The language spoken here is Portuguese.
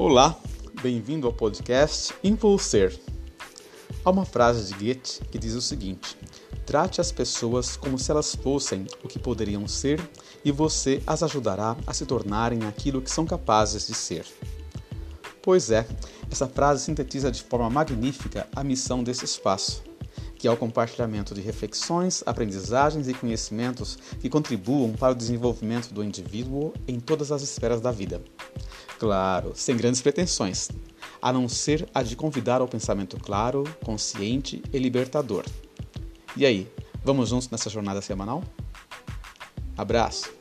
Olá, bem-vindo ao podcast Impulser. Há uma frase de Goethe que diz o seguinte: Trate as pessoas como se elas fossem o que poderiam ser e você as ajudará a se tornarem aquilo que são capazes de ser. Pois é, essa frase sintetiza de forma magnífica a missão desse espaço, que é o compartilhamento de reflexões, aprendizagens e conhecimentos que contribuam para o desenvolvimento do indivíduo em todas as esferas da vida. Claro, sem grandes pretensões, a não ser a de convidar ao pensamento claro, consciente e libertador. E aí, vamos juntos nessa jornada semanal? Abraço!